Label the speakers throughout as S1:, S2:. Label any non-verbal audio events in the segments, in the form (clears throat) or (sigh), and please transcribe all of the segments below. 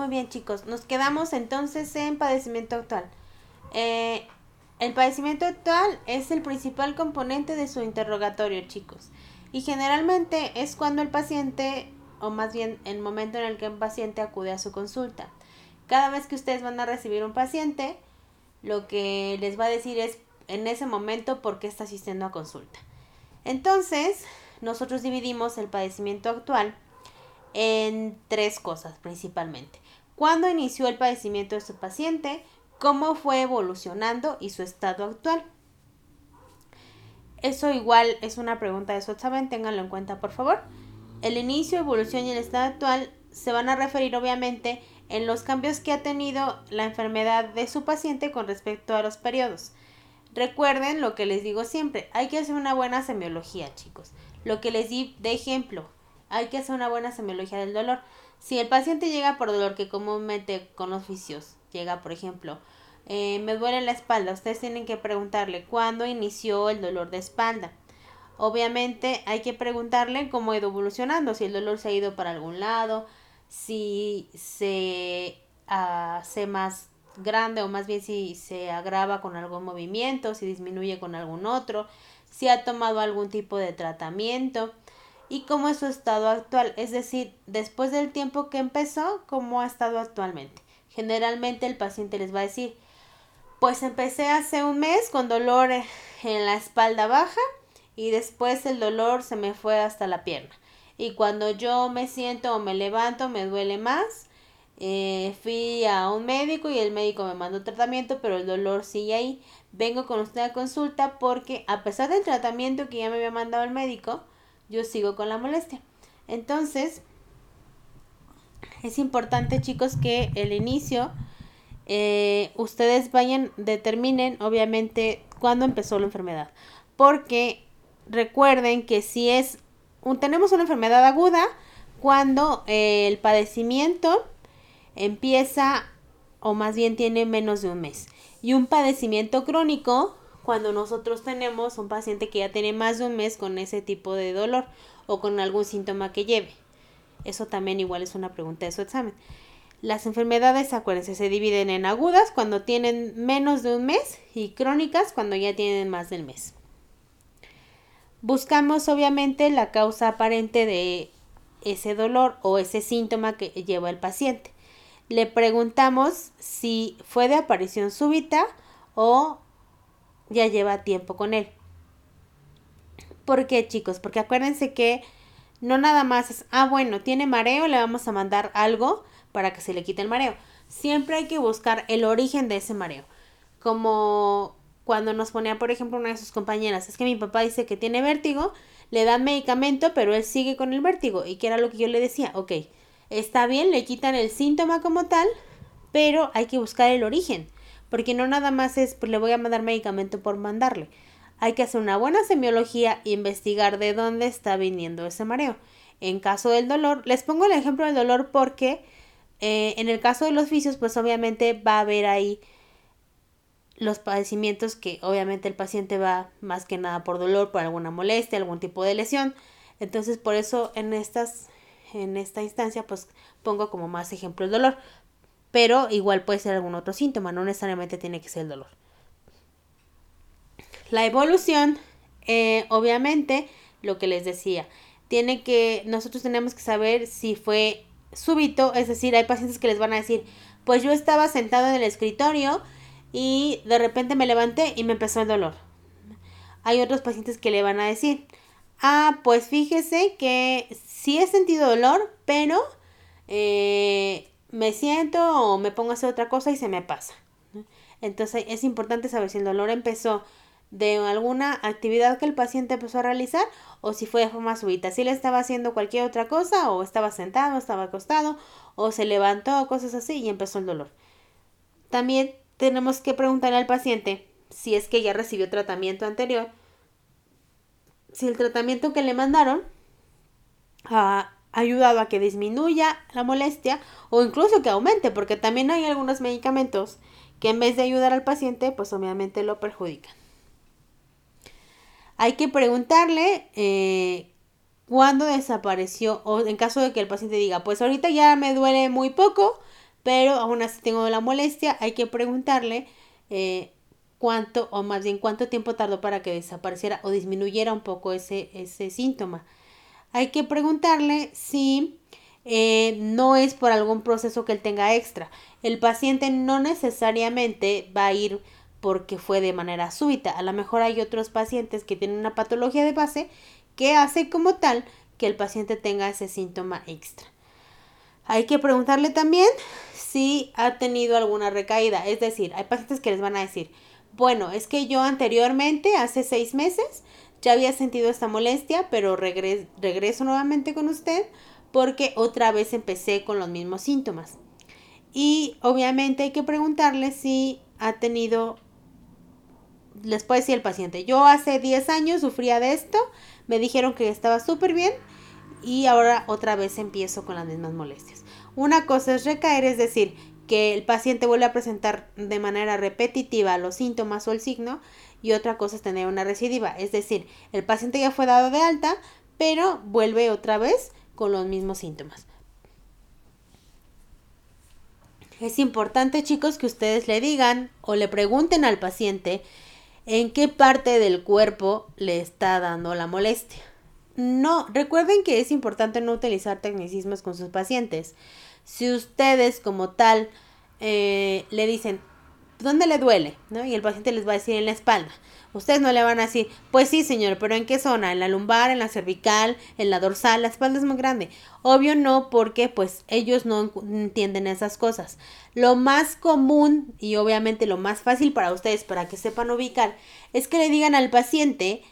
S1: Muy bien chicos, nos quedamos entonces en padecimiento actual. Eh, el padecimiento actual es el principal componente de su interrogatorio chicos y generalmente es cuando el paciente o más bien el momento en el que un paciente acude a su consulta. Cada vez que ustedes van a recibir un paciente, lo que les va a decir es en ese momento por qué está asistiendo a consulta. Entonces, nosotros dividimos el padecimiento actual en tres cosas principalmente. ¿Cuándo inició el padecimiento de su paciente? ¿Cómo fue evolucionando y su estado actual? Eso igual es una pregunta de su examen, ténganlo en cuenta por favor. El inicio, evolución y el estado actual se van a referir obviamente en los cambios que ha tenido la enfermedad de su paciente con respecto a los periodos. Recuerden lo que les digo siempre, hay que hacer una buena semiología, chicos. Lo que les di de ejemplo, hay que hacer una buena semiología del dolor. Si el paciente llega por dolor que comúnmente con oficios llega, por ejemplo, eh, me duele la espalda, ustedes tienen que preguntarle cuándo inició el dolor de espalda. Obviamente hay que preguntarle cómo ha ido evolucionando, si el dolor se ha ido para algún lado, si se hace más grande o más bien si se agrava con algún movimiento, si disminuye con algún otro, si ha tomado algún tipo de tratamiento y cómo es su estado actual, es decir, después del tiempo que empezó, cómo ha estado actualmente. Generalmente el paciente les va a decir, pues empecé hace un mes con dolor en la espalda baja, y después el dolor se me fue hasta la pierna. Y cuando yo me siento o me levanto me duele más. Eh, fui a un médico y el médico me mandó tratamiento, pero el dolor sigue ahí. Vengo con usted a consulta porque a pesar del tratamiento que ya me había mandado el médico, yo sigo con la molestia. Entonces, es importante chicos que el inicio eh, ustedes vayan, determinen obviamente cuándo empezó la enfermedad. Porque recuerden que si es tenemos una enfermedad aguda, cuando eh, el padecimiento empieza o más bien tiene menos de un mes. Y un padecimiento crónico, cuando nosotros tenemos un paciente que ya tiene más de un mes con ese tipo de dolor o con algún síntoma que lleve. Eso también igual es una pregunta de su examen. Las enfermedades, acuérdense, se dividen en agudas cuando tienen menos de un mes y crónicas cuando ya tienen más del mes. Buscamos obviamente la causa aparente de ese dolor o ese síntoma que lleva el paciente. Le preguntamos si fue de aparición súbita o ya lleva tiempo con él. ¿Por qué, chicos? Porque acuérdense que no nada más es, ah, bueno, tiene mareo, le vamos a mandar algo para que se le quite el mareo. Siempre hay que buscar el origen de ese mareo. Como cuando nos ponía, por ejemplo, una de sus compañeras, es que mi papá dice que tiene vértigo, le dan medicamento, pero él sigue con el vértigo. Y que era lo que yo le decía, ok, está bien, le quitan el síntoma como tal, pero hay que buscar el origen. Porque no nada más es, pues le voy a mandar medicamento por mandarle. Hay que hacer una buena semiología e investigar de dónde está viniendo ese mareo. En caso del dolor, les pongo el ejemplo del dolor porque eh, en el caso de los vicios, pues obviamente va a haber ahí los padecimientos que obviamente el paciente va más que nada por dolor, por alguna molestia, algún tipo de lesión. Entonces, por eso en estas en esta instancia pues pongo como más ejemplo el dolor, pero igual puede ser algún otro síntoma, no necesariamente tiene que ser el dolor. La evolución, eh, obviamente, lo que les decía, tiene que, nosotros tenemos que saber si fue súbito, es decir, hay pacientes que les van a decir, pues yo estaba sentado en el escritorio y de repente me levanté y me empezó el dolor. Hay otros pacientes que le van a decir, ah, pues fíjese que sí he sentido dolor, pero eh, me siento o me pongo a hacer otra cosa y se me pasa. Entonces es importante saber si el dolor empezó de alguna actividad que el paciente empezó a realizar o si fue de forma súbita. Si le estaba haciendo cualquier otra cosa o estaba sentado, estaba acostado o se levantó cosas así y empezó el dolor. También tenemos que preguntarle al paciente si es que ya recibió tratamiento anterior, si el tratamiento que le mandaron ha ayudado a que disminuya la molestia o incluso que aumente, porque también hay algunos medicamentos que en vez de ayudar al paciente, pues obviamente lo perjudican. Hay que preguntarle eh, cuándo desapareció o en caso de que el paciente diga, pues ahorita ya me duele muy poco, pero aún así tengo la molestia, hay que preguntarle eh, cuánto, o más bien cuánto tiempo tardó para que desapareciera o disminuyera un poco ese, ese síntoma. Hay que preguntarle si eh, no es por algún proceso que él tenga extra. El paciente no necesariamente va a ir porque fue de manera súbita. A lo mejor hay otros pacientes que tienen una patología de base que hace como tal que el paciente tenga ese síntoma extra. Hay que preguntarle también si ha tenido alguna recaída. Es decir, hay pacientes que les van a decir, bueno, es que yo anteriormente, hace seis meses, ya había sentido esta molestia, pero regreso nuevamente con usted porque otra vez empecé con los mismos síntomas. Y obviamente hay que preguntarle si ha tenido, les puede decir el paciente, yo hace 10 años sufría de esto, me dijeron que estaba súper bien y ahora otra vez empiezo con las mismas molestias. Una cosa es recaer, es decir, que el paciente vuelve a presentar de manera repetitiva los síntomas o el signo y otra cosa es tener una recidiva, es decir, el paciente ya fue dado de alta, pero vuelve otra vez con los mismos síntomas. Es importante, chicos, que ustedes le digan o le pregunten al paciente en qué parte del cuerpo le está dando la molestia. No, recuerden que es importante no utilizar tecnicismos con sus pacientes. Si ustedes como tal eh, le dicen, ¿dónde le duele? ¿No? Y el paciente les va a decir en la espalda. Ustedes no le van a decir, pues sí, señor, pero ¿en qué zona? ¿En la lumbar, en la cervical, en la dorsal? La espalda es muy grande. Obvio no, porque pues ellos no entienden esas cosas. Lo más común y obviamente lo más fácil para ustedes, para que sepan ubicar, es que le digan al paciente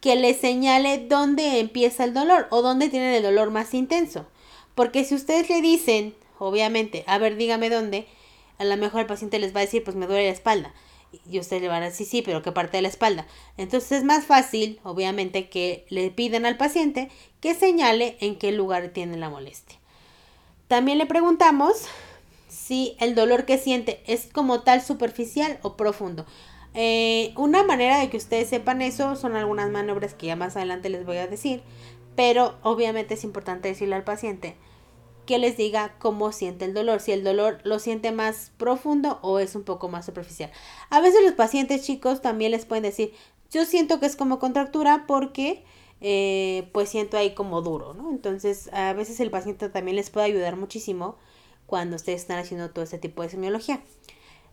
S1: que le señale dónde empieza el dolor o dónde tiene el dolor más intenso. Porque si ustedes le dicen, obviamente, a ver, dígame dónde, a lo mejor el paciente les va a decir, pues me duele la espalda y usted le van a decir, sí, pero ¿qué parte de la espalda? Entonces es más fácil, obviamente, que le pidan al paciente que señale en qué lugar tiene la molestia. También le preguntamos si el dolor que siente es como tal superficial o profundo. Eh, una manera de que ustedes sepan eso son algunas maniobras que ya más adelante les voy a decir, pero obviamente es importante decirle al paciente que les diga cómo siente el dolor, si el dolor lo siente más profundo o es un poco más superficial. A veces los pacientes chicos también les pueden decir, yo siento que es como contractura porque eh, pues siento ahí como duro, ¿no? Entonces a veces el paciente también les puede ayudar muchísimo cuando ustedes están haciendo todo este tipo de semiología.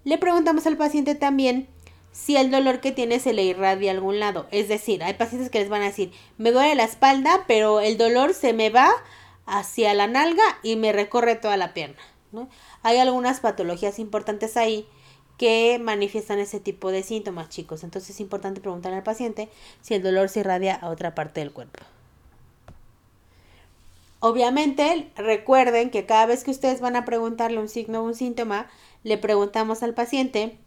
S1: Le preguntamos al paciente también si el dolor que tiene se le irradia a algún lado. Es decir, hay pacientes que les van a decir, me duele la espalda, pero el dolor se me va hacia la nalga y me recorre toda la pierna. ¿no? Hay algunas patologías importantes ahí que manifiestan ese tipo de síntomas, chicos. Entonces es importante preguntarle al paciente si el dolor se irradia a otra parte del cuerpo. Obviamente, recuerden que cada vez que ustedes van a preguntarle un signo o un síntoma, le preguntamos al paciente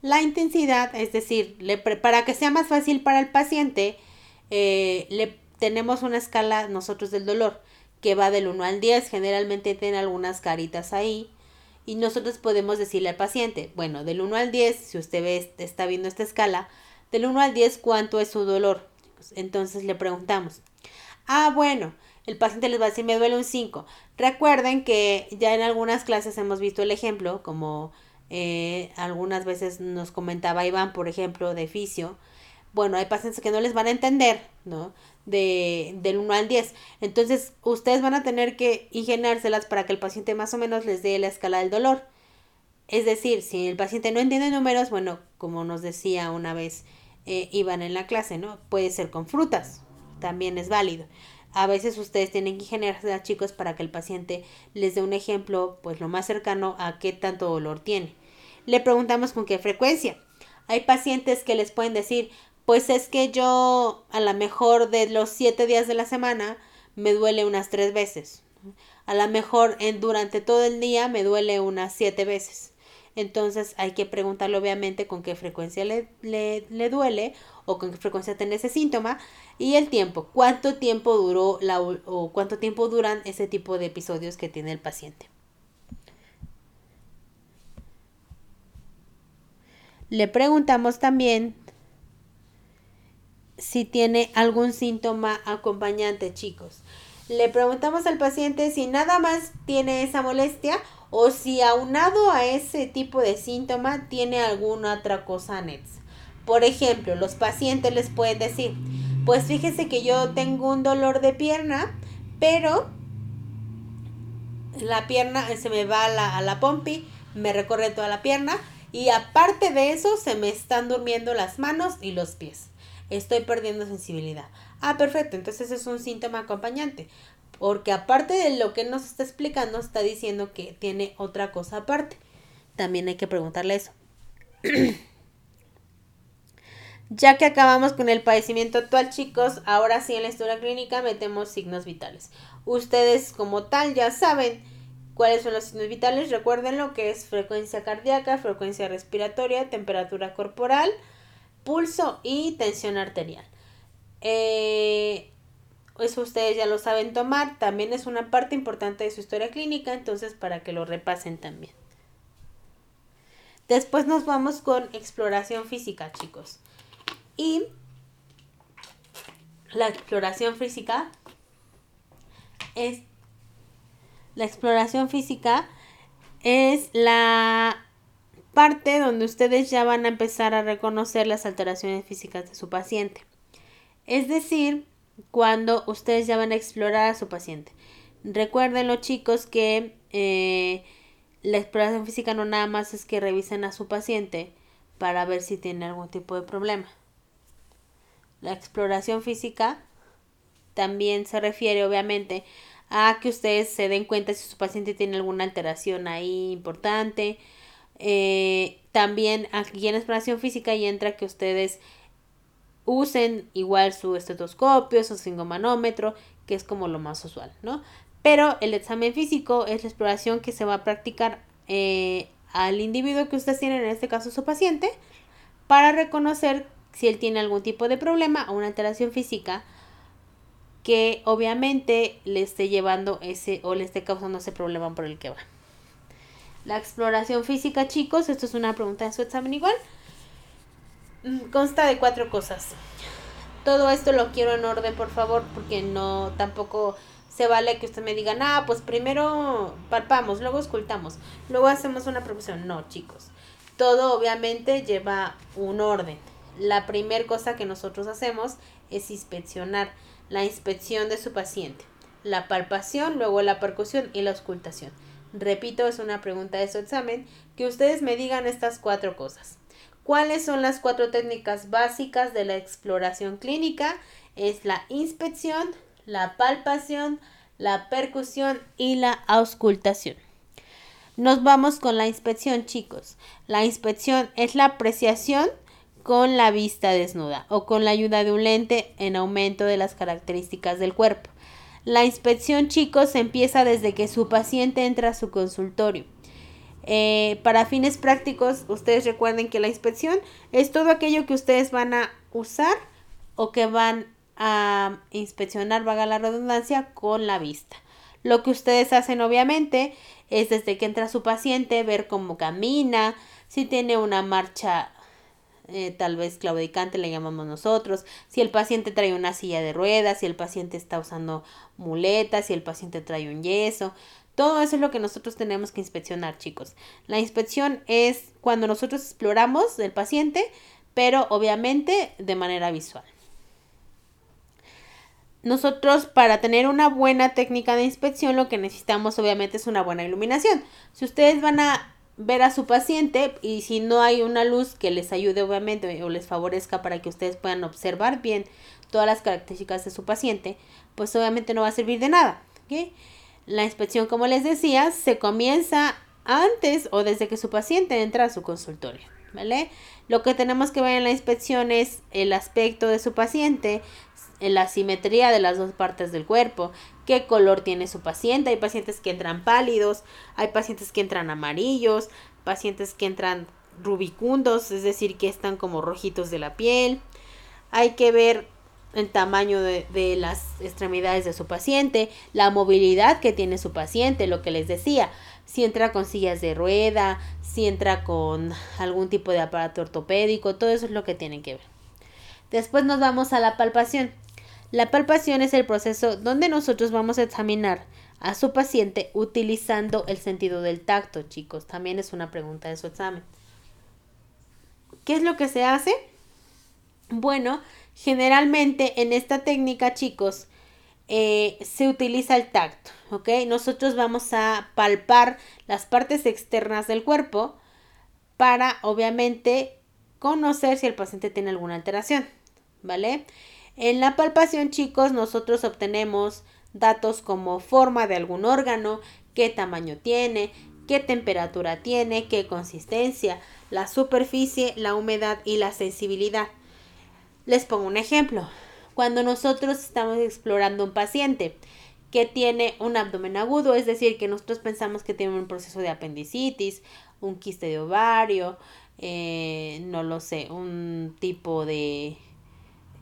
S1: la intensidad, es decir, le para que sea más fácil para el paciente, eh, le tenemos una escala nosotros del dolor que va del 1 al 10, generalmente tiene algunas caritas ahí. Y nosotros podemos decirle al paciente, bueno, del 1 al 10, si usted ve, está viendo esta escala, del 1 al 10, ¿cuánto es su dolor? Entonces le preguntamos. Ah, bueno, el paciente les va a decir, me duele un 5. Recuerden que ya en algunas clases hemos visto el ejemplo, como eh, algunas veces nos comentaba Iván, por ejemplo, de fisio. Bueno, hay pacientes que no les van a entender, ¿no? de, del 1 al 10. Entonces, ustedes van a tener que ingeniárselas para que el paciente más o menos les dé la escala del dolor. Es decir, si el paciente no entiende números, bueno, como nos decía una vez eh, Iván en la clase, ¿no? Puede ser con frutas, también es válido. A veces ustedes tienen que ingeniárselas, chicos, para que el paciente les dé un ejemplo, pues lo más cercano a qué tanto dolor tiene. Le preguntamos con qué frecuencia. Hay pacientes que les pueden decir, pues es que yo a lo mejor de los siete días de la semana me duele unas tres veces. A lo mejor en, durante todo el día me duele unas siete veces. Entonces hay que preguntarle obviamente con qué frecuencia le, le, duele o con qué frecuencia tiene ese síntoma y el tiempo, cuánto tiempo duró la, o cuánto tiempo duran ese tipo de episodios que tiene el paciente. Le preguntamos también si tiene algún síntoma acompañante, chicos. Le preguntamos al paciente si nada más tiene esa molestia o si aunado a ese tipo de síntoma tiene alguna otra cosa anexa. Por ejemplo, los pacientes les pueden decir, pues fíjese que yo tengo un dolor de pierna, pero la pierna se me va a la, a la pompi, me recorre toda la pierna y aparte de eso se me están durmiendo las manos y los pies. Estoy perdiendo sensibilidad. Ah, perfecto, entonces es un síntoma acompañante. Porque aparte de lo que nos está explicando, está diciendo que tiene otra cosa aparte. También hay que preguntarle eso. (clears throat) ya que acabamos con el padecimiento actual, chicos, ahora sí en la historia clínica metemos signos vitales. Ustedes como tal ya saben cuáles son los signos vitales. Recuerden lo que es frecuencia cardíaca, frecuencia respiratoria, temperatura corporal, pulso y tensión arterial. Eh, eso ustedes ya lo saben tomar, también es una parte importante de su historia clínica, entonces para que lo repasen también. Después nos vamos con exploración física, chicos. Y la exploración física es la exploración física es la parte donde ustedes ya van a empezar a reconocer las alteraciones físicas de su paciente. Es decir, cuando ustedes ya van a explorar a su paciente. Recuerden los chicos que eh, la exploración física no nada más es que revisen a su paciente para ver si tiene algún tipo de problema. La exploración física también se refiere obviamente a que ustedes se den cuenta si su paciente tiene alguna alteración ahí importante. Eh, también aquí en exploración física y entra que ustedes usen igual su estetoscopio, su singomanómetro, que es como lo más usual, ¿no? Pero el examen físico es la exploración que se va a practicar eh, al individuo que ustedes tienen, en este caso su paciente, para reconocer si él tiene algún tipo de problema o una alteración física que obviamente le esté llevando ese o le esté causando ese problema por el que va. La exploración física, chicos, esto es una pregunta de su examen igual. Mm, consta de cuatro cosas. Todo esto lo quiero en orden, por favor, porque no tampoco se vale que usted me diga, ah, pues primero palpamos, luego escultamos, luego hacemos una profesión. No, chicos. Todo obviamente lleva un orden. La primera cosa que nosotros hacemos es inspeccionar la inspección de su paciente, la palpación, luego la percusión y la auscultación. Repito, es una pregunta de su examen, que ustedes me digan estas cuatro cosas. ¿Cuáles son las cuatro técnicas básicas de la exploración clínica? Es la inspección, la palpación, la percusión y la auscultación. Nos vamos con la inspección, chicos. La inspección es la apreciación con la vista desnuda o con la ayuda de un lente en aumento de las características del cuerpo. La inspección, chicos, empieza desde que su paciente entra a su consultorio. Eh, para fines prácticos, ustedes recuerden que la inspección es todo aquello que ustedes van a usar o que van a inspeccionar, vaga la redundancia, con la vista. Lo que ustedes hacen obviamente es desde que entra su paciente ver cómo camina, si tiene una marcha eh, tal vez claudicante le llamamos nosotros, si el paciente trae una silla de ruedas, si el paciente está usando muletas, si el paciente trae un yeso, todo eso es lo que nosotros tenemos que inspeccionar, chicos. La inspección es cuando nosotros exploramos del paciente, pero obviamente de manera visual. Nosotros para tener una buena técnica de inspección lo que necesitamos obviamente es una buena iluminación. Si ustedes van a ver a su paciente y si no hay una luz que les ayude obviamente o les favorezca para que ustedes puedan observar bien todas las características de su paciente, pues obviamente no va a servir de nada. La inspección, como les decía, se comienza antes o desde que su paciente entra a su consultorio. ¿Vale? Lo que tenemos que ver en la inspección es el aspecto de su paciente, la simetría de las dos partes del cuerpo, qué color tiene su paciente. Hay pacientes que entran pálidos, hay pacientes que entran amarillos, pacientes que entran rubicundos, es decir, que están como rojitos de la piel. Hay que ver el tamaño de, de, las extremidades de su paciente, la movilidad que tiene su paciente, lo que les decía, si entra con sillas de rueda, si entra con algún tipo de aparato ortopédico, todo eso es lo que tienen que ver. Después nos vamos a la palpación. La palpación es el proceso donde nosotros vamos a examinar a su paciente utilizando el sentido del tacto, chicos. También es una pregunta de su examen. ¿Qué es lo que se hace? Bueno, generalmente en esta técnica, chicos, eh, se utiliza el tacto, ¿ok? Nosotros vamos a palpar las partes externas del cuerpo para, obviamente, conocer si el paciente tiene alguna alteración, ¿vale? En la palpación, chicos, nosotros obtenemos datos como forma de algún órgano, qué tamaño tiene, qué temperatura tiene, qué consistencia, la superficie, la humedad y la sensibilidad. Les pongo un ejemplo. Cuando nosotros estamos explorando un paciente que tiene un abdomen agudo, es decir, que nosotros pensamos que tiene un proceso de apendicitis, un quiste de ovario, eh, no lo sé, un tipo de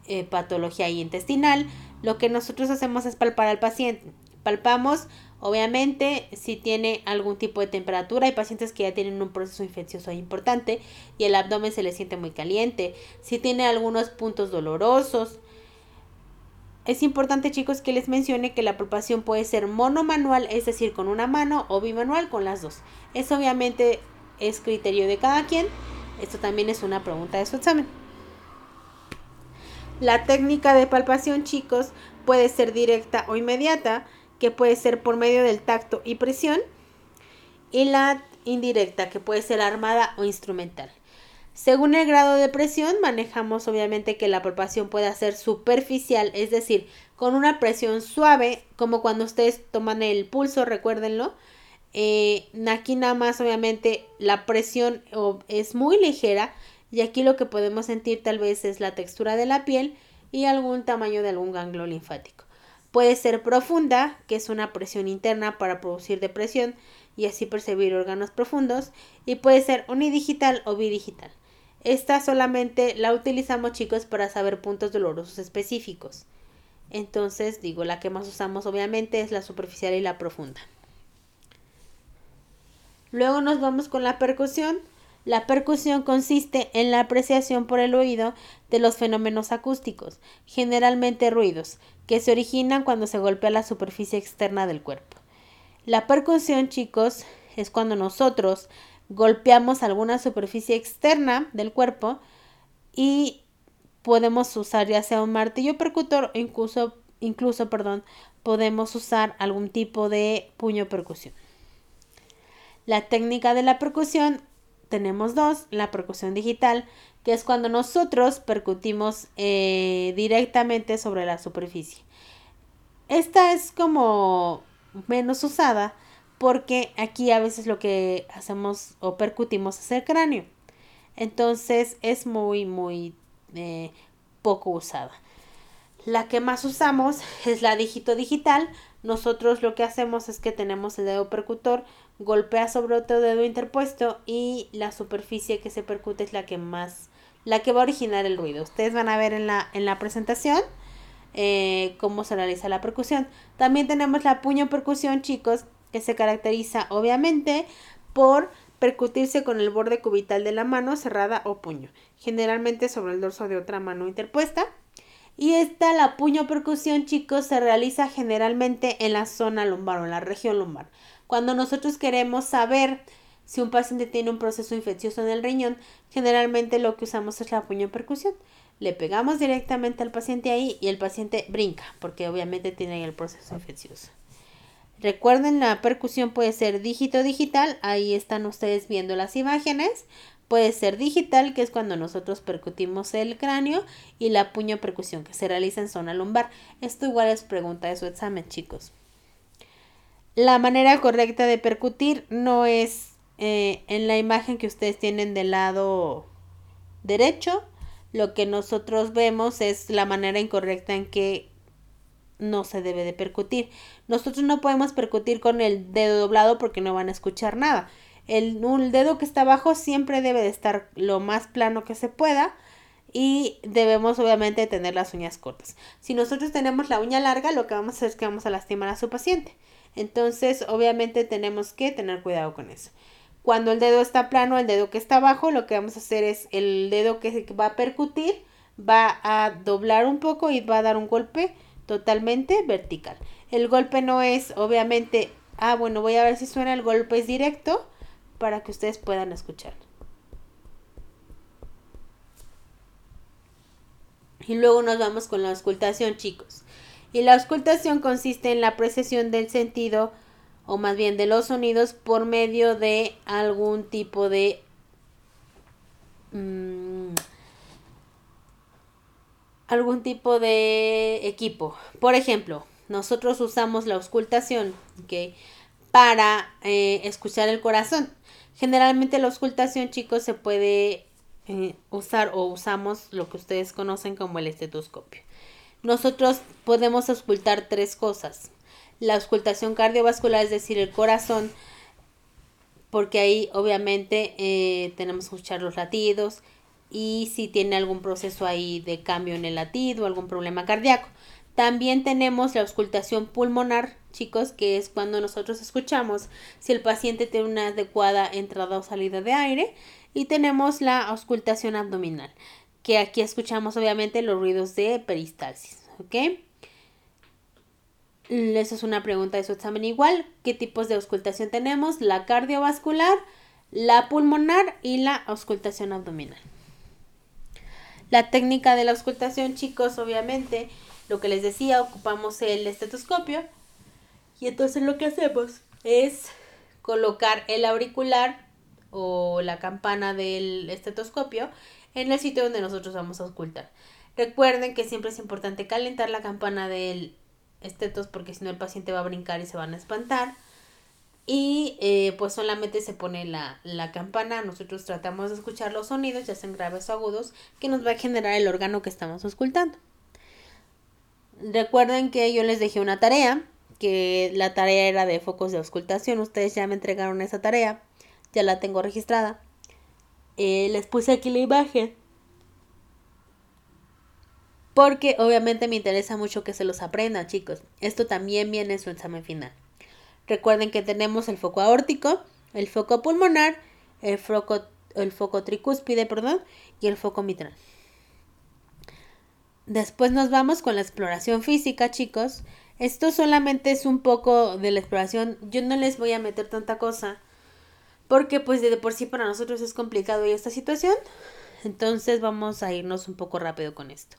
S1: eh, patología intestinal, lo que nosotros hacemos es palpar al paciente. Palpamos, obviamente, si tiene algún tipo de temperatura. Hay pacientes que ya tienen un proceso infeccioso importante y el abdomen se le siente muy caliente. Si tiene algunos puntos dolorosos. Es importante, chicos, que les mencione que la palpación puede ser monomanual, es decir, con una mano o bimanual con las dos. Eso obviamente es criterio de cada quien. Esto también es una pregunta de su examen. La técnica de palpación, chicos, puede ser directa o inmediata, que puede ser por medio del tacto y presión, y la indirecta, que puede ser armada o instrumental. Según el grado de presión, manejamos obviamente que la palpación pueda ser superficial, es decir, con una presión suave, como cuando ustedes toman el pulso, recuérdenlo. Eh, aquí nada más obviamente la presión es muy ligera, y aquí lo que podemos sentir tal vez es la textura de la piel y algún tamaño de algún ganglio linfático. Puede ser profunda, que es una presión interna para producir depresión y así percibir órganos profundos, y puede ser unidigital o bidigital. Esta solamente la utilizamos chicos para saber puntos dolorosos específicos. Entonces, digo, la que más usamos obviamente es la superficial y la profunda. Luego nos vamos con la percusión. La percusión consiste en la apreciación por el oído de los fenómenos acústicos, generalmente ruidos, que se originan cuando se golpea la superficie externa del cuerpo. La percusión, chicos, es cuando nosotros golpeamos alguna superficie externa del cuerpo y podemos usar ya sea un martillo percutor o incluso, incluso perdón, podemos usar algún tipo de puño percusión. La técnica de la percusión tenemos dos, la percusión digital, que es cuando nosotros percutimos eh, directamente sobre la superficie. Esta es como menos usada porque aquí a veces lo que hacemos o percutimos es el cráneo. Entonces es muy, muy eh, poco usada. La que más usamos es la dígito digital. Nosotros lo que hacemos es que tenemos el dedo percutor golpea sobre otro dedo interpuesto y la superficie que se percute es la que más, la que va a originar el ruido. Ustedes van a ver en la, en la presentación eh, cómo se realiza la percusión. También tenemos la puño percusión, chicos, que se caracteriza obviamente por percutirse con el borde cubital de la mano cerrada o puño, generalmente sobre el dorso de otra mano interpuesta. Y esta, la puño percusión, chicos, se realiza generalmente en la zona lumbar o en la región lumbar. Cuando nosotros queremos saber si un paciente tiene un proceso infeccioso en el riñón, generalmente lo que usamos es la puño percusión. Le pegamos directamente al paciente ahí y el paciente brinca, porque obviamente tiene el proceso infeccioso. Recuerden, la percusión puede ser dígito digital, ahí están ustedes viendo las imágenes. Puede ser digital, que es cuando nosotros percutimos el cráneo, y la puño percusión, que se realiza en zona lumbar. Esto igual es pregunta de su examen, chicos. La manera correcta de percutir no es eh, en la imagen que ustedes tienen del lado derecho. Lo que nosotros vemos es la manera incorrecta en que no se debe de percutir. Nosotros no podemos percutir con el dedo doblado porque no van a escuchar nada. El, el dedo que está abajo siempre debe de estar lo más plano que se pueda y debemos obviamente tener las uñas cortas. Si nosotros tenemos la uña larga, lo que vamos a hacer es que vamos a lastimar a su paciente. Entonces, obviamente tenemos que tener cuidado con eso. Cuando el dedo está plano, el dedo que está abajo, lo que vamos a hacer es el dedo que va a percutir, va a doblar un poco y va a dar un golpe totalmente vertical. El golpe no es, obviamente, ah, bueno, voy a ver si suena el golpe es directo para que ustedes puedan escuchar. Y luego nos vamos con la auscultación, chicos. Y la auscultación consiste en la precesión del sentido, o más bien de los sonidos, por medio de algún tipo de... Mm, algún tipo de equipo. Por ejemplo, nosotros usamos la auscultación para eh, escuchar el corazón. Generalmente la auscultación, chicos, se puede eh, usar o usamos lo que ustedes conocen como el estetoscopio. Nosotros podemos auscultar tres cosas. La auscultación cardiovascular, es decir, el corazón, porque ahí obviamente eh, tenemos que escuchar los latidos y si tiene algún proceso ahí de cambio en el latido, algún problema cardíaco. También tenemos la auscultación pulmonar, chicos, que es cuando nosotros escuchamos si el paciente tiene una adecuada entrada o salida de aire. Y tenemos la auscultación abdominal, que aquí escuchamos obviamente los ruidos de peristalsis, ¿ok? Esa es una pregunta de su examen igual. ¿Qué tipos de auscultación tenemos? La cardiovascular, la pulmonar y la auscultación abdominal. La técnica de la auscultación, chicos, obviamente, lo que les decía, ocupamos el estetoscopio y entonces lo que hacemos es colocar el auricular o la campana del estetoscopio en el sitio donde nosotros vamos a auscultar. Recuerden que siempre es importante calentar la campana del estetos porque si no el paciente va a brincar y se van a espantar. Y eh, pues solamente se pone la, la, campana, nosotros tratamos de escuchar los sonidos, ya sean graves o agudos, que nos va a generar el órgano que estamos auscultando. Recuerden que yo les dejé una tarea, que la tarea era de focos de auscultación. Ustedes ya me entregaron esa tarea, ya la tengo registrada. Eh, les puse aquí la imagen. Porque obviamente me interesa mucho que se los aprendan, chicos. Esto también viene en su examen final. Recuerden que tenemos el foco aórtico, el foco pulmonar, el foco, el foco tricúspide, perdón, y el foco mitral. Después nos vamos con la exploración física, chicos. Esto solamente es un poco de la exploración. Yo no les voy a meter tanta cosa. Porque pues de por sí para nosotros es complicado esta situación. Entonces vamos a irnos un poco rápido con esto.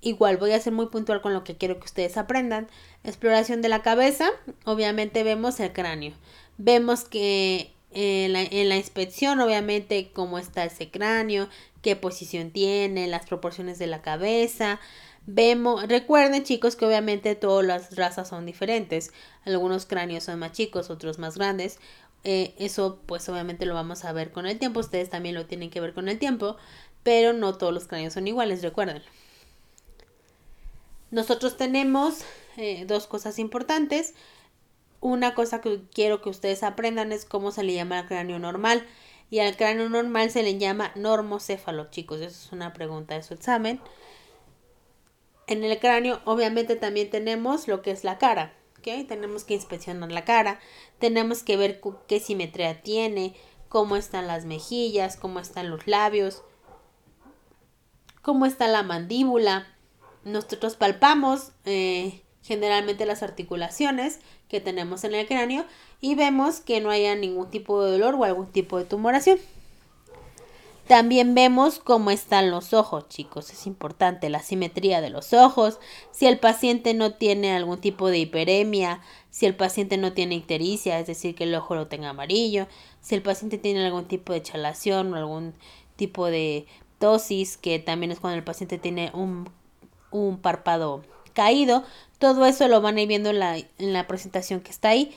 S1: Igual voy a ser muy puntual con lo que quiero que ustedes aprendan. Exploración de la cabeza. Obviamente vemos el cráneo. Vemos que en la, en la, inspección, obviamente, cómo está ese cráneo, qué posición tiene, las proporciones de la cabeza. Vemos, recuerden chicos que obviamente todas las razas son diferentes. Algunos cráneos son más chicos, otros más grandes. Eh, eso pues obviamente lo vamos a ver con el tiempo. Ustedes también lo tienen que ver con el tiempo. Pero no todos los cráneos son iguales, recuerden. Nosotros tenemos eh, dos cosas importantes. Una cosa que quiero que ustedes aprendan es cómo se le llama al cráneo normal. Y al cráneo normal se le llama normocéfalo, chicos. Esa es una pregunta de su examen. En el cráneo, obviamente, también tenemos lo que es la cara. ¿Ok? Tenemos que inspeccionar la cara. Tenemos que ver qué simetría tiene, cómo están las mejillas, cómo están los labios, cómo está la mandíbula. Nosotros palpamos eh, generalmente las articulaciones que tenemos en el cráneo y vemos que no haya ningún tipo de dolor o algún tipo de tumoración. También vemos cómo están los ojos, chicos. Es importante la simetría de los ojos. Si el paciente no tiene algún tipo de hiperemia, si el paciente no tiene ictericia, es decir, que el ojo lo tenga amarillo, si el paciente tiene algún tipo de chalación o algún tipo de tosis, que también es cuando el paciente tiene un, un párpado caído, todo eso lo van a ir viendo en la, en la presentación que está ahí.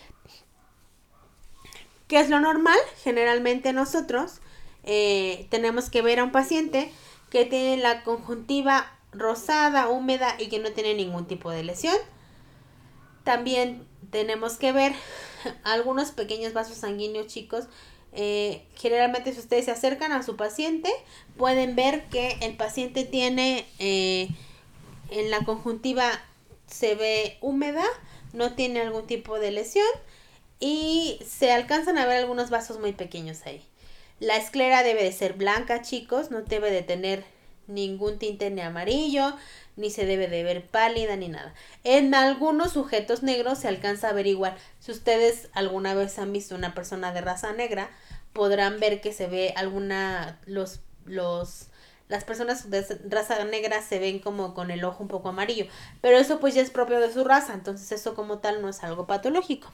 S1: ¿Qué es lo normal? Generalmente nosotros eh, tenemos que ver a un paciente que tiene la conjuntiva rosada, húmeda y que no tiene ningún tipo de lesión. También tenemos que ver algunos pequeños vasos sanguíneos, chicos. Eh, generalmente si ustedes se acercan a su paciente, pueden ver que el paciente tiene eh, en la conjuntiva se ve húmeda, no tiene algún tipo de lesión y se alcanzan a ver algunos vasos muy pequeños ahí. La esclera debe de ser blanca, chicos, no debe de tener ningún tinte ni amarillo, ni se debe de ver pálida ni nada. En algunos sujetos negros se alcanza a averiguar. Si ustedes alguna vez han visto una persona de raza negra, podrán ver que se ve alguna los los las personas de raza negra se ven como con el ojo un poco amarillo, pero eso pues ya es propio de su raza, entonces eso como tal no es algo patológico.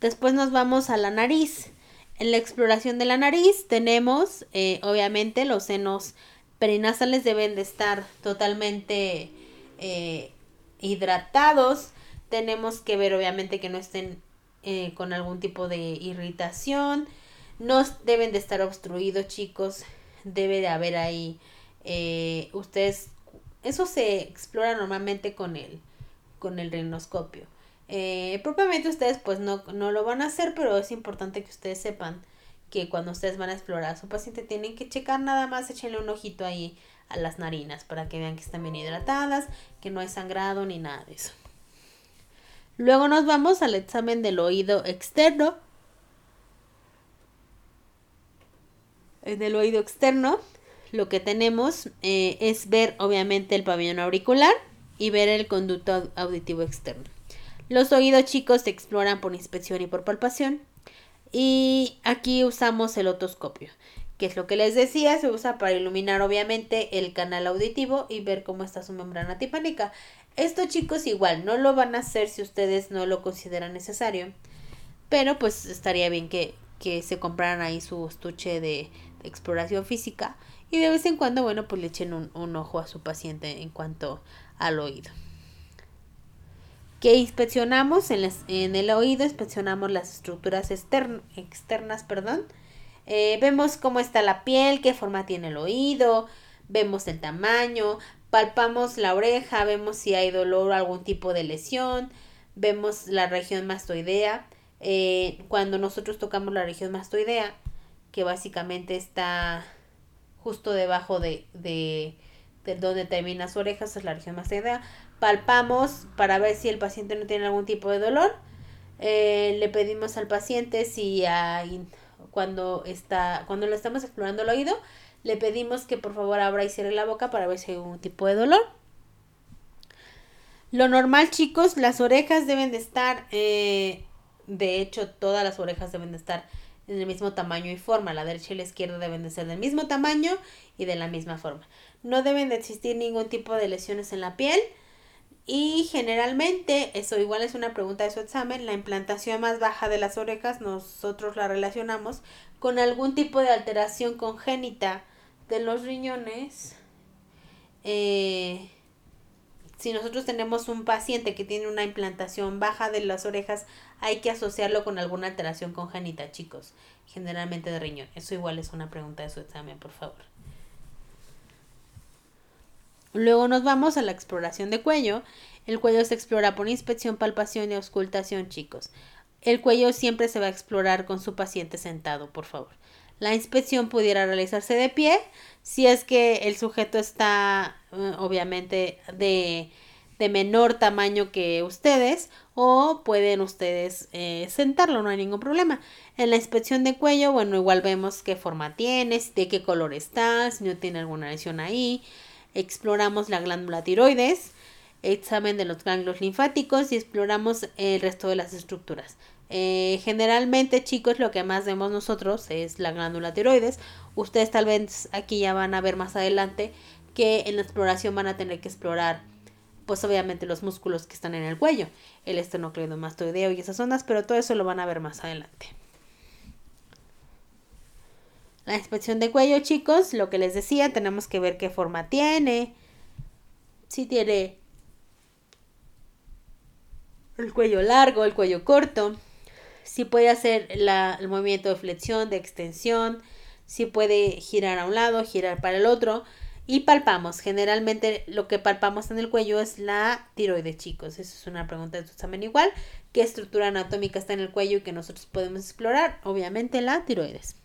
S1: Después nos vamos a la nariz. En la exploración de la nariz tenemos, eh, obviamente, los senos perinasales deben de estar totalmente eh, hidratados. Tenemos que ver, obviamente, que no estén eh, con algún tipo de irritación. No deben de estar obstruidos, chicos. Debe de haber ahí. ustedes. Eso se explora normalmente con el, con el rinoscopio. Eh, propiamente ustedes pues no, no lo van a hacer, pero es importante que ustedes sepan que cuando ustedes van a explorar a su paciente tienen que checar nada más, échenle un ojito ahí a las narinas para que vean que están bien hidratadas, que no hay sangrado ni nada de eso. Luego nos vamos al examen del oído externo. En el oído externo lo que tenemos eh, es ver obviamente el pabellón auricular y ver el conducto auditivo externo. Los oídos chicos se exploran por inspección y por palpación. Y aquí usamos el otoscopio, que es lo que les decía, se usa para iluminar obviamente el canal auditivo y ver cómo está su membrana tipánica. Esto chicos igual, no lo van a hacer si ustedes no lo consideran necesario. Pero pues estaría bien que, se compraran ahí su estuche de, exploración física y de vez en cuando, bueno, pues le echen un, un ojo a su paciente en cuanto al oído que inspeccionamos en, en, el oído, inspeccionamos las estructuras externas, perdón. Eh, vemos cómo está la piel, qué forma tiene el oído, vemos el tamaño, palpamos la oreja, vemos si hay dolor o algún tipo de lesión, vemos la región mastoidea. Eh, cuando nosotros tocamos la región mastoidea, que básicamente está justo debajo de, de, de donde termina su oreja, esa es la región mastoidea, palpamos para ver si el paciente no tiene algún tipo de dolor. Eh, le pedimos al paciente si cuando está cuando le estamos explorando el oído, le pedimos que por favor abra y cierre la boca para ver si hay algún tipo de dolor. Lo normal, chicos, las orejas deben de estar, eh, de hecho, todas las orejas deben de estar en el mismo tamaño y forma. La derecha y la izquierda deben de ser del mismo tamaño y de la misma forma. No deben de existir ningún tipo de lesiones en la piel. Y generalmente, eso igual es una pregunta de su examen, la implantación más baja de las orejas nosotros la relacionamos con algún tipo de alteración congénita de los riñones. Eh, si nosotros tenemos un paciente que tiene una implantación baja de las orejas, hay que asociarlo con alguna alteración congénita, chicos, generalmente de riñón. Eso igual es una pregunta de su examen, por favor. Luego nos vamos a la exploración de cuello. El cuello se explora por inspección, palpación y auscultación, chicos. El cuello siempre se va a explorar con su paciente sentado, por favor. La inspección pudiera realizarse de pie si es que el sujeto está eh, obviamente de, de, menor tamaño que ustedes o pueden ustedes eh, sentarlo, no hay ningún problema. En la inspección de cuello, bueno, igual vemos qué forma tiene, de qué color está, si no tiene alguna lesión ahí exploramos la glándula tiroides, examen de los ganglios linfáticos y exploramos el resto de las estructuras. Eh, generalmente, chicos, lo que más vemos nosotros es la glándula tiroides. Ustedes tal vez aquí ya van a ver más adelante que en la exploración van a tener que explorar, pues obviamente los músculos que están en el cuello, el esternocleidomastoideo y esas zonas, pero todo eso lo van a ver más adelante. La inspección de cuello, chicos, lo que les decía, tenemos que ver qué forma tiene. Si tiene el cuello largo, el cuello corto. Si puede hacer el movimiento de flexión, de extensión. Si puede girar a un lado, girar para el otro. Y palpamos. Generalmente lo que palpamos en el cuello es la tiroides, chicos. Esa es una pregunta de tu examen igual. ¿Qué estructura anatómica está en el cuello y que nosotros podemos explorar? Obviamente la tiroides.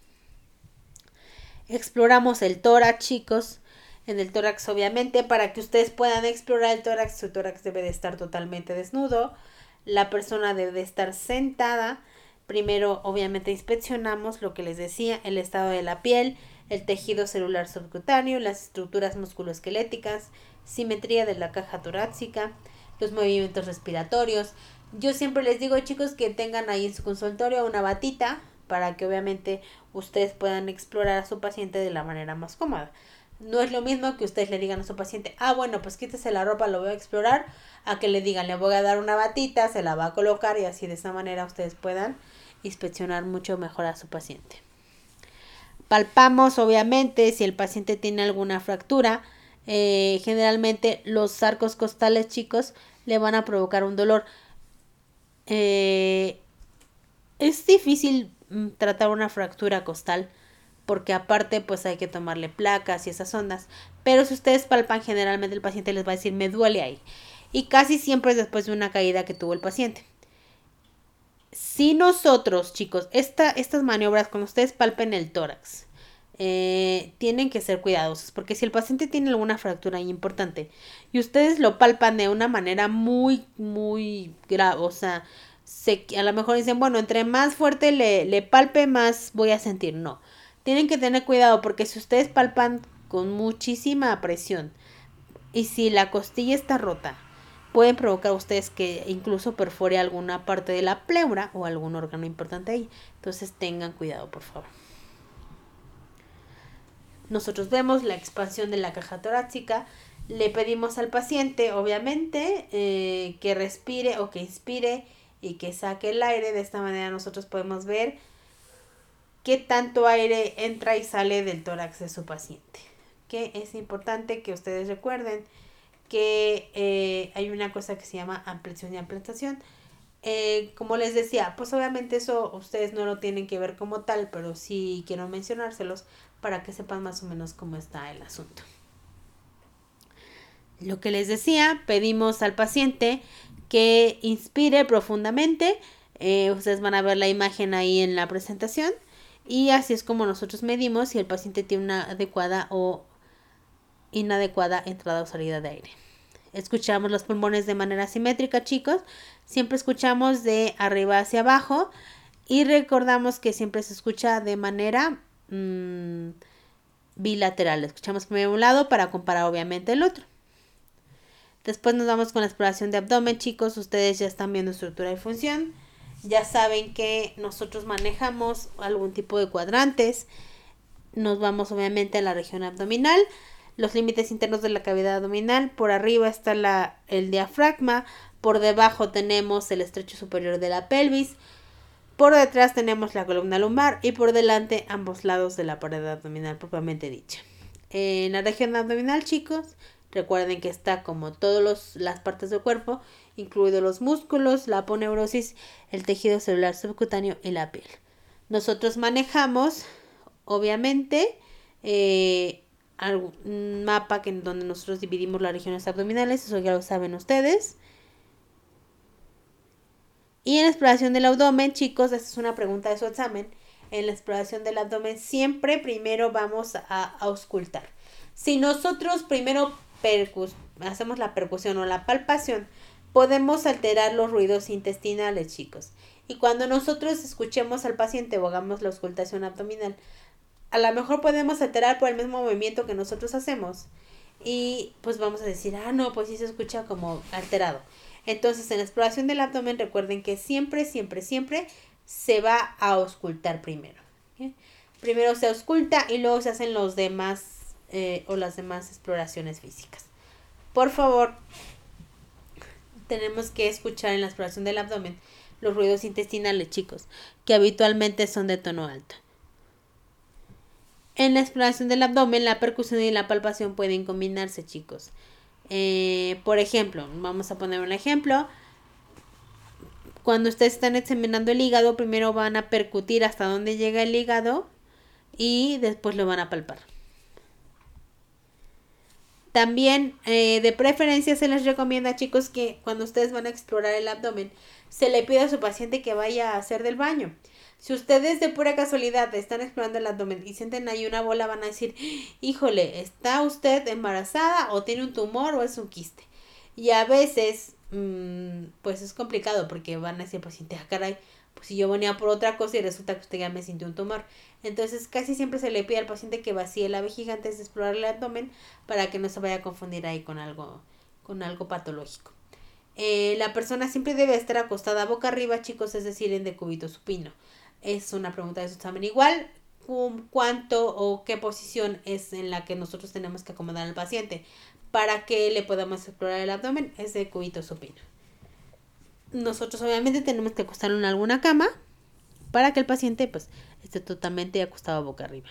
S1: Exploramos el tórax, chicos. En el tórax, obviamente, para que ustedes puedan explorar el tórax, su tórax debe de estar totalmente desnudo. La persona debe de estar sentada. Primero, obviamente, inspeccionamos lo que les decía, el estado de la piel, el tejido celular subcutáneo, las estructuras musculoesqueléticas, simetría de la caja torácica, los movimientos respiratorios. Yo siempre les digo, chicos, que tengan ahí en su consultorio una batita para que obviamente ustedes puedan explorar a su paciente de la manera más cómoda. No es lo mismo que ustedes le digan a su paciente, ah, bueno, pues quítese la ropa, lo voy a explorar, a que le digan, le voy a dar una batita, se la va a colocar y así de esa manera ustedes puedan inspeccionar mucho mejor a su paciente. Palpamos, obviamente, si el paciente tiene alguna fractura, eh, generalmente los arcos costales chicos le van a provocar un dolor. Eh, es difícil tratar una fractura costal porque aparte pues hay que tomarle placas y esas ondas. Pero si ustedes palpan generalmente el paciente les va a decir me duele ahí. Y casi siempre es después de una caída que tuvo el paciente. Si nosotros, chicos, esta, estas maniobras, cuando ustedes palpen el tórax, eh, tienen que ser cuidadosos, porque si el paciente tiene alguna fractura importante y ustedes lo palpan de una manera muy, muy grave, o sea, se, a lo mejor dicen, bueno, entre más fuerte le, le palpe, más voy a sentir. No, tienen que tener cuidado, porque si ustedes palpan con muchísima presión y si la costilla está rota, pueden provocar ustedes que incluso perfore alguna parte de la pleura o algún órgano importante ahí. Entonces tengan cuidado, por favor. Nosotros vemos la expansión de la caja torácica. Le pedimos al paciente, obviamente, eh, que respire o que inspire y que saque el aire. De esta manera nosotros podemos ver qué tanto aire entra y sale del tórax de su paciente. Que es importante que ustedes recuerden que eh, hay una cosa que se llama ampliación y ampliación. Eh, como les decía, pues obviamente eso ustedes no lo tienen que ver como tal, pero sí quiero mencionárselos para que sepan más o menos cómo está el asunto. Lo que les decía, pedimos al paciente que inspire profundamente. Eh, ustedes van a ver la imagen ahí en la presentación. Y así es como nosotros medimos si el paciente tiene una adecuada o inadecuada entrada o salida de aire. Escuchamos los pulmones de manera simétrica, chicos. Siempre escuchamos de arriba hacia abajo y recordamos que siempre se escucha de manera mm, bilateral. Escuchamos primero un lado para comparar obviamente el otro. Después nos vamos con la exploración de abdomen, chicos. Ustedes ya están viendo estructura y función. Ya saben que nosotros manejamos algún tipo de cuadrantes. Nos vamos obviamente a la región abdominal los límites internos de la cavidad abdominal. Por arriba está la, el diafragma, por debajo tenemos el estrecho superior de la pelvis, por detrás tenemos la columna lumbar y por delante ambos lados de la pared abdominal propiamente dicha. En la región abdominal, chicos, recuerden que está como todas las partes del cuerpo, incluidos los músculos, la aponeurosis, el tejido celular subcutáneo y la piel. Nosotros manejamos, obviamente, eh, un mapa que, donde nosotros dividimos las regiones abdominales, eso ya lo saben ustedes. Y en la exploración del abdomen, chicos, esta es una pregunta de su examen. En la exploración del abdomen siempre primero vamos a, auscultar. Si nosotros primero hacemos la percusión o la palpación, podemos alterar los ruidos intestinales, chicos. Y cuando nosotros escuchemos al paciente o hagamos la auscultación abdominal, a lo mejor podemos alterar por el mismo movimiento que nosotros hacemos. Y pues vamos a decir, ah, no, pues sí se escucha como alterado. Entonces, en la exploración del abdomen, recuerden que siempre, siempre, siempre se va a auscultar primero. Primero se ausculta y luego se hacen los demás eh, o las demás exploraciones físicas. Por favor, tenemos que escuchar en la exploración del abdomen los ruidos intestinales, chicos, que habitualmente son de tono alto. En la exploración del abdomen, la percusión y la palpación pueden combinarse, chicos. Eh, por ejemplo, vamos a poner un ejemplo. Cuando ustedes están examinando el hígado, primero van a percutir hasta donde llega el hígado y después lo van a palpar. También eh, de preferencia se les recomienda chicos que cuando ustedes van a explorar el abdomen se le pida a su paciente que vaya a hacer del baño. Si ustedes de pura casualidad están explorando el abdomen y sienten ahí una bola, van a decir, híjole, ¿está usted embarazada o tiene un tumor o es un quiste? Y a veces, mm, pues es complicado porque van a decir, paciente, ah, caray, pues si yo venía por otra cosa y resulta que usted ya me sintió un tumor. Entonces casi siempre se le pide al paciente que vacíe la vejiga antes de explorar el abdomen para que no se vaya a confundir ahí con algo, con algo patológico. Eh, la persona siempre debe estar acostada boca arriba, chicos, es decir, en decúbito supino. Es una pregunta de su examen igual. ¿Cuánto o qué posición es en la que nosotros tenemos que acomodar al paciente para que le podamos explorar el abdomen? Es de cubito supino. Nosotros obviamente tenemos que acostarlo en alguna cama para que el paciente pues esté totalmente acostado boca arriba.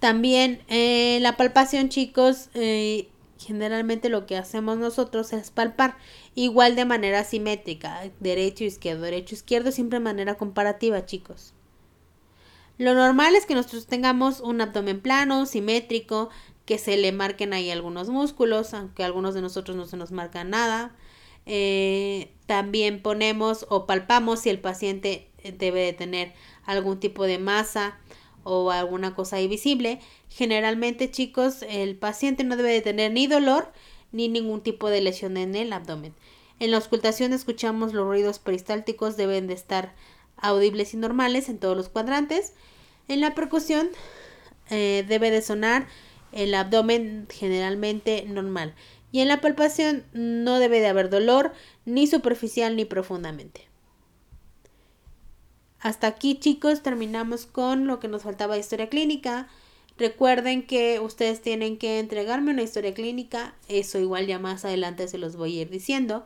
S1: También eh, la palpación, chicos, eh, generalmente lo que hacemos nosotros es palpar igual de manera simétrica, derecho, izquierdo, derecho, izquierdo, siempre de manera comparativa, chicos. Lo normal es que nosotros tengamos un abdomen plano, simétrico, que se le marquen ahí algunos músculos, aunque algunos de nosotros no se nos marcan nada. Eh, también ponemos o palpamos si el paciente debe de tener algún tipo de masa o alguna cosa invisible, generalmente chicos el paciente no debe de tener ni dolor ni ningún tipo de lesión en el abdomen. En la auscultación escuchamos los ruidos peristálticos deben de estar audibles y normales en todos los cuadrantes. En la percusión eh, debe de sonar el abdomen generalmente normal. Y en la palpación no debe de haber dolor ni superficial ni profundamente. Hasta aquí chicos terminamos con lo que nos faltaba de historia clínica. Recuerden que ustedes tienen que entregarme una historia clínica. Eso igual ya más adelante se los voy a ir diciendo.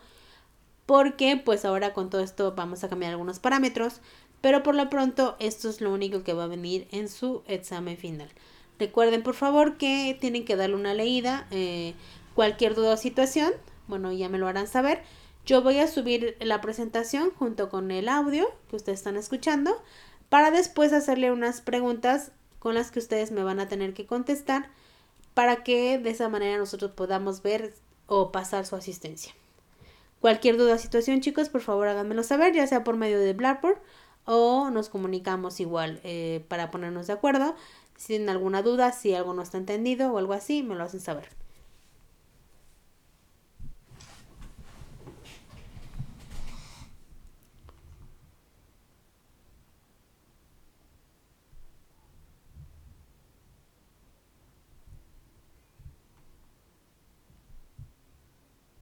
S1: Porque pues ahora con todo esto vamos a cambiar algunos parámetros. Pero por lo pronto esto es lo único que va a venir en su examen final. Recuerden por favor que tienen que darle una leída. Eh, cualquier duda o situación, bueno ya me lo harán saber. Yo voy a subir la presentación junto con el audio que ustedes están escuchando para después hacerle unas preguntas con las que ustedes me van a tener que contestar para que de esa manera nosotros podamos ver o pasar su asistencia. Cualquier duda o situación, chicos, por favor háganmelo saber, ya sea por medio de Blackboard o nos comunicamos igual eh, para ponernos de acuerdo. Si tienen alguna duda, si algo no está entendido o algo así, me lo hacen saber.